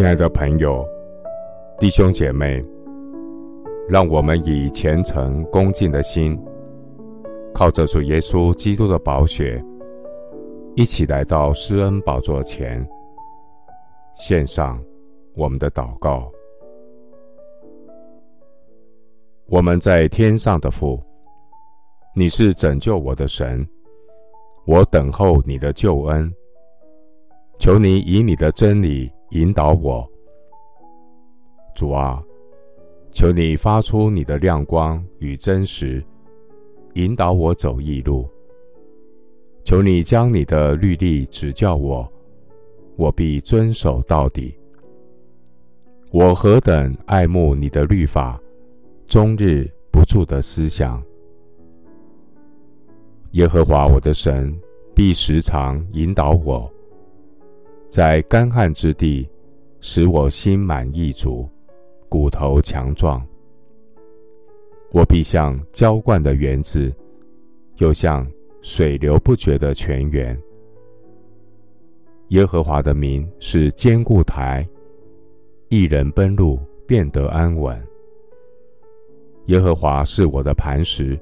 亲爱的朋友、弟兄姐妹，让我们以虔诚恭敬的心，靠着主耶稣基督的宝血，一起来到施恩宝座前，献上我们的祷告。我们在天上的父，你是拯救我的神，我等候你的救恩。求你以你的真理引导我，主啊，求你发出你的亮光与真实，引导我走义路。求你将你的律例指教我，我必遵守到底。我何等爱慕你的律法，终日不住的思想。耶和华我的神必时常引导我。在干旱之地，使我心满意足，骨头强壮。我必像浇灌的园子，又像水流不绝的泉源。耶和华的名是坚固台，一人奔路便得安稳。耶和华是我的磐石，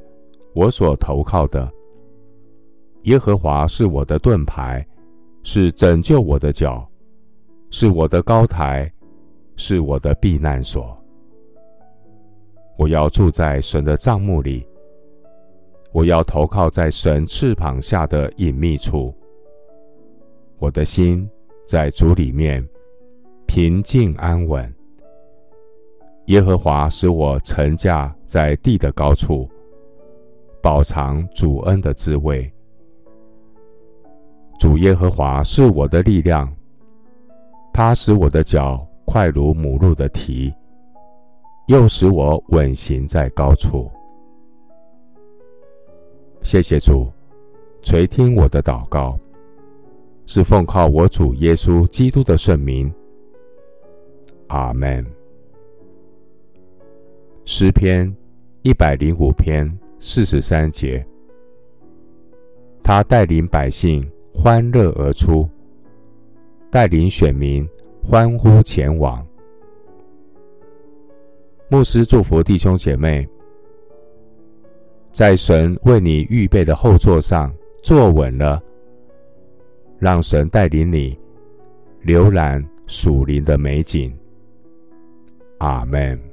我所投靠的。耶和华是我的盾牌。是拯救我的脚，是我的高台，是我的避难所。我要住在神的帐幕里，我要投靠在神翅膀下的隐秘处。我的心在主里面平静安稳。耶和华使我乘驾在地的高处，饱尝主恩的滋味。主耶和华是我的力量，他使我的脚快如母鹿的蹄，又使我稳行在高处。谢谢主垂听我的祷告，是奉靠我主耶稣基督的圣名。阿门。诗篇一百零五篇四十三节，他带领百姓。欢乐而出，带领选民欢呼前往。牧师祝福弟兄姐妹，在神为你预备的后座上坐稳了，让神带领你浏览属灵的美景。阿门。